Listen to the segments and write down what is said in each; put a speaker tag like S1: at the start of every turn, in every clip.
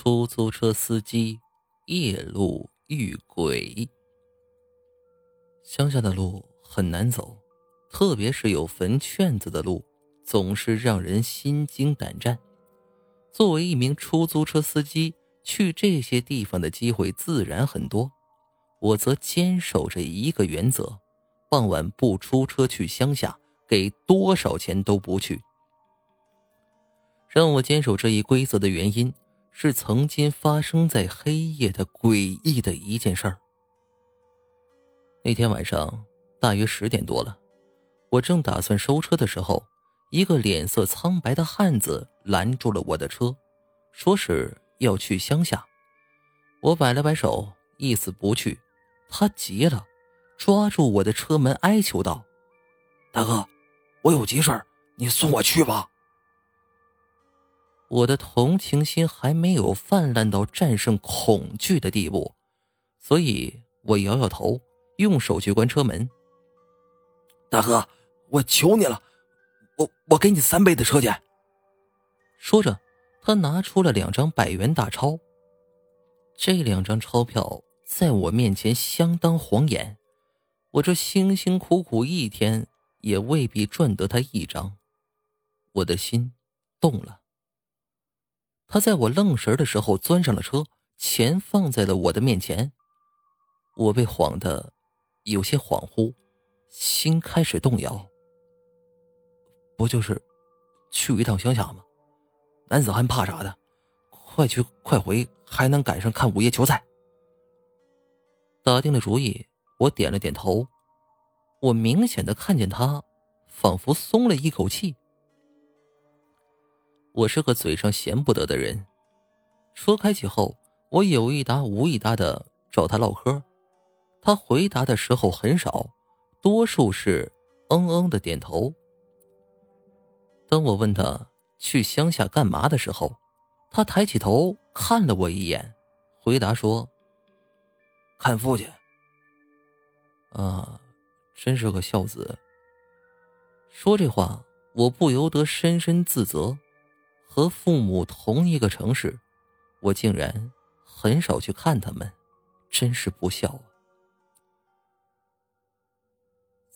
S1: 出租车司机夜路遇鬼。乡下的路很难走，特别是有坟圈子的路，总是让人心惊胆战。作为一名出租车司机，去这些地方的机会自然很多。我则坚守着一个原则：傍晚不出车去乡下，给多少钱都不去。让我坚守这一规则的原因。是曾经发生在黑夜的诡异的一件事儿。那天晚上大约十点多了，我正打算收车的时候，一个脸色苍白的汉子拦住了我的车，说是要去乡下。我摆了摆手，意思不去。他急了，抓住我的车门，哀求道：“
S2: 大哥，我有急事你送我去吧。”
S1: 我的同情心还没有泛滥到战胜恐惧的地步，所以我摇摇头，用手去关车门。
S2: 大哥，我求你了，我我给你三倍的车钱。
S1: 说着，他拿出了两张百元大钞。这两张钞票在我面前相当晃眼，我这辛辛苦苦一天也未必赚得他一张。我的心动了。他在我愣神的时候钻上了车，钱放在了我的面前。我被晃得有些恍惚，心开始动摇。不就是去一趟乡下吗？男子汉怕啥的？快去快回，还能赶上看午夜球赛。打定了主意，我点了点头。我明显的看见他，仿佛松了一口气。我是个嘴上闲不得的人，说开起后，我有一搭无一搭的找他唠嗑，他回答的时候很少，多数是嗯嗯的点头。当我问他去乡下干嘛的时候，他抬起头看了我一眼，回答说：“
S2: 看父亲。”
S1: 啊，真是个孝子。说这话，我不由得深深自责。和父母同一个城市，我竟然很少去看他们，真是不孝啊！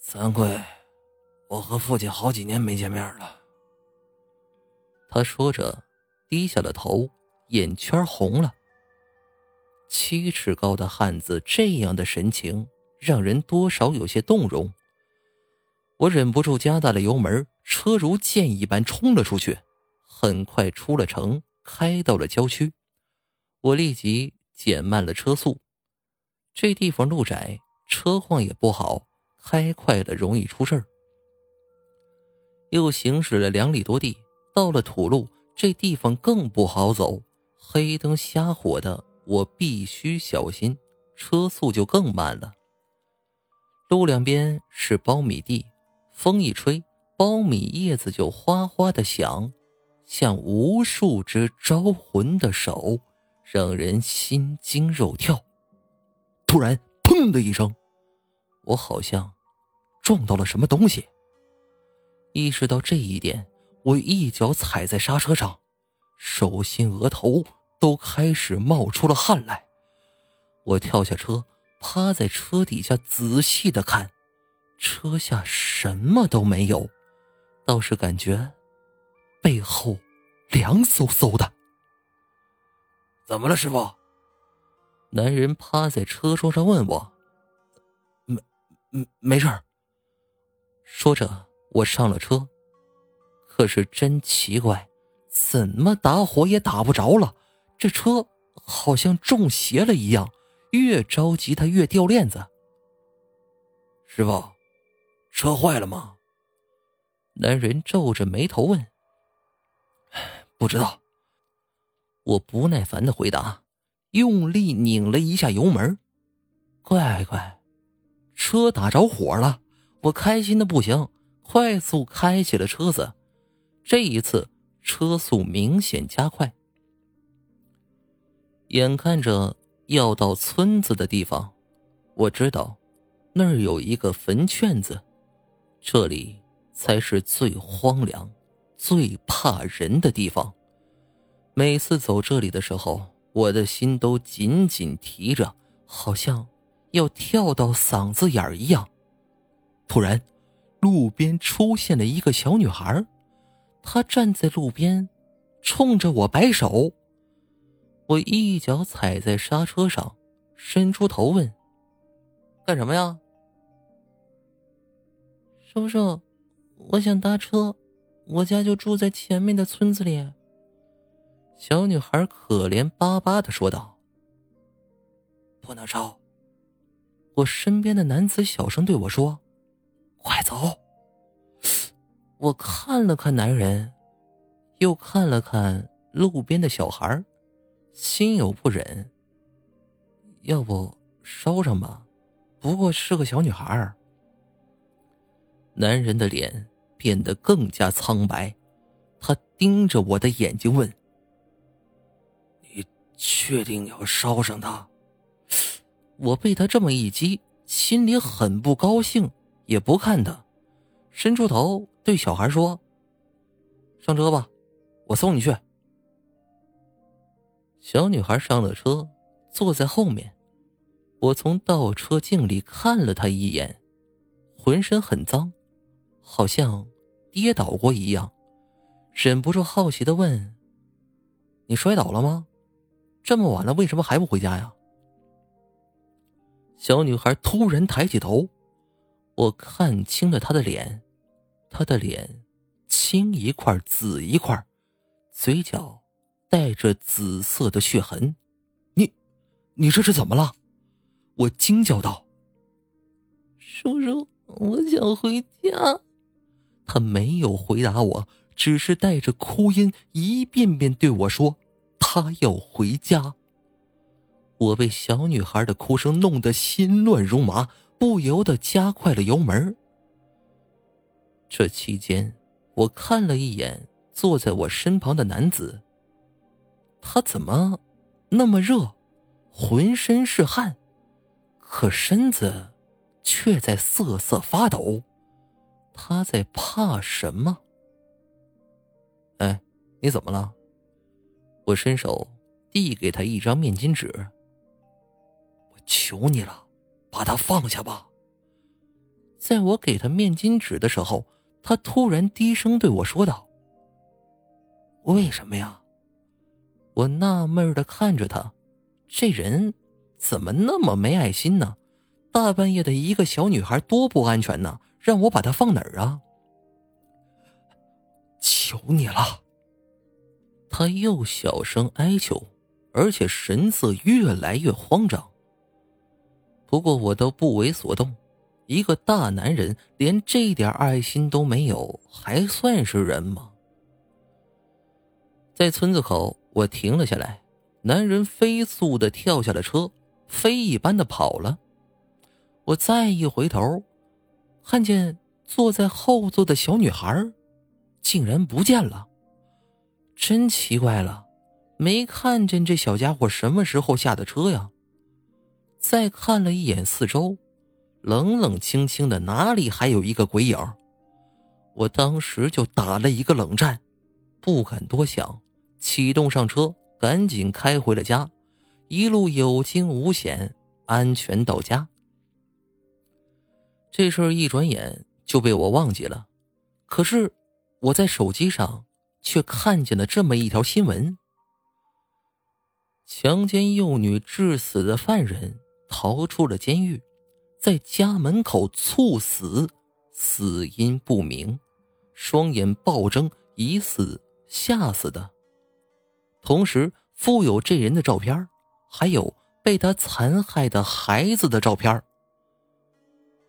S2: 惭愧，我和父亲好几年没见面了。
S1: 他说着，低下了头，眼圈红了。七尺高的汉子这样的神情，让人多少有些动容。我忍不住加大了油门，车如箭一般冲了出去。很快出了城，开到了郊区。我立即减慢了车速。这地方路窄，车况也不好，开快了容易出事儿。又行驶了两里多地，到了土路，这地方更不好走，黑灯瞎火的，我必须小心，车速就更慢了。路两边是苞米地，风一吹，苞米叶子就哗哗的响。像无数只招魂的手，让人心惊肉跳。突然，砰的一声，我好像撞到了什么东西。意识到这一点，我一脚踩在刹车上，手心、额头都开始冒出了汗来。我跳下车，趴在车底下仔细的看，车下什么都没有，倒是感觉。背后凉飕飕的，
S2: 怎么了，师傅？
S1: 男人趴在车窗上问我：“
S2: 没，没，没事儿。”
S1: 说着，我上了车。可是真奇怪，怎么打火也打不着了？这车好像中邪了一样，越着急它越掉链子。
S2: 师傅，车坏了吗？
S1: 男人皱着眉头问。
S2: 不知道，
S1: 我不耐烦的回答，用力拧了一下油门。乖乖，车打着火了！我开心的不行，快速开起了车子。这一次车速明显加快。眼看着要到村子的地方，我知道那儿有一个坟圈子，这里才是最荒凉。最怕人的地方，每次走这里的时候，我的心都紧紧提着，好像要跳到嗓子眼儿一样。突然，路边出现了一个小女孩，她站在路边，冲着我摆手。我一脚踩在刹车上，伸出头问：“干什么呀？”
S3: 叔叔，我想搭车，我家就住在前面的村子里。
S1: 小女孩可怜巴巴的说道：“
S2: 不能烧。”
S1: 我身边的男子小声对我说：“
S2: 快走！”
S1: 我看了看男人，又看了看路边的小孩，心有不忍。要不烧上吧，不过是个小女孩。男人的脸变得更加苍白，他盯着我的眼睛问：“
S2: 你确定要烧上他？”
S1: 我被他这么一激，心里很不高兴，也不看他，伸出头对小孩说：“上车吧，我送你去。”小女孩上了车，坐在后面。我从倒车镜里看了她一眼，浑身很脏。好像跌倒过一样，忍不住好奇的问：“你摔倒了吗？这么晚了，为什么还不回家呀？”小女孩突然抬起头，我看清了她的脸，她的脸青一块紫一块，嘴角带着紫色的血痕。你，你这是怎么了？我惊叫道：“
S3: 叔叔，我想回家。”
S1: 他没有回答我，只是带着哭音一遍遍对我说：“他要回家。”我被小女孩的哭声弄得心乱如麻，不由得加快了油门。这期间，我看了一眼坐在我身旁的男子，他怎么那么热，浑身是汗，可身子却在瑟瑟发抖。他在怕什么？哎，你怎么了？我伸手递给他一张面巾纸。
S2: 我求你了，把他放下吧。
S1: 在我给他面巾纸的时候，他突然低声对我说道：“
S2: 为什么呀？”
S1: 我纳闷的看着他，这人怎么那么没爱心呢？大半夜的一个小女孩多不安全呢！让我把它放哪儿啊？
S2: 求你了！
S1: 他又小声哀求，而且神色越来越慌张。不过我都不为所动，一个大男人连这点爱心都没有，还算是人吗？在村子口，我停了下来，男人飞速的跳下了车，飞一般的跑了。我再一回头。看见坐在后座的小女孩，竟然不见了，真奇怪了，没看见这小家伙什么时候下的车呀？再看了一眼四周，冷冷清清的，哪里还有一个鬼影？我当时就打了一个冷战，不敢多想，启动上车，赶紧开回了家，一路有惊无险，安全到家。这事儿一转眼就被我忘记了，可是我在手机上却看见了这么一条新闻：强奸幼女致死的犯人逃出了监狱，在家门口猝死，死因不明，双眼暴睁，疑似吓死的。同时附有这人的照片，还有被他残害的孩子的照片。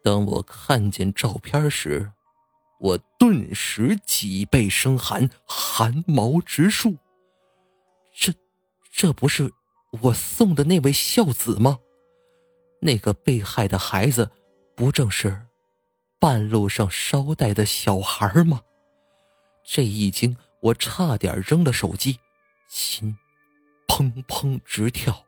S1: 当我看见照片时，我顿时脊背生寒，汗毛直竖。这，这不是我送的那位孝子吗？那个被害的孩子，不正是半路上捎带的小孩吗？这一惊，我差点扔了手机，心砰砰直跳。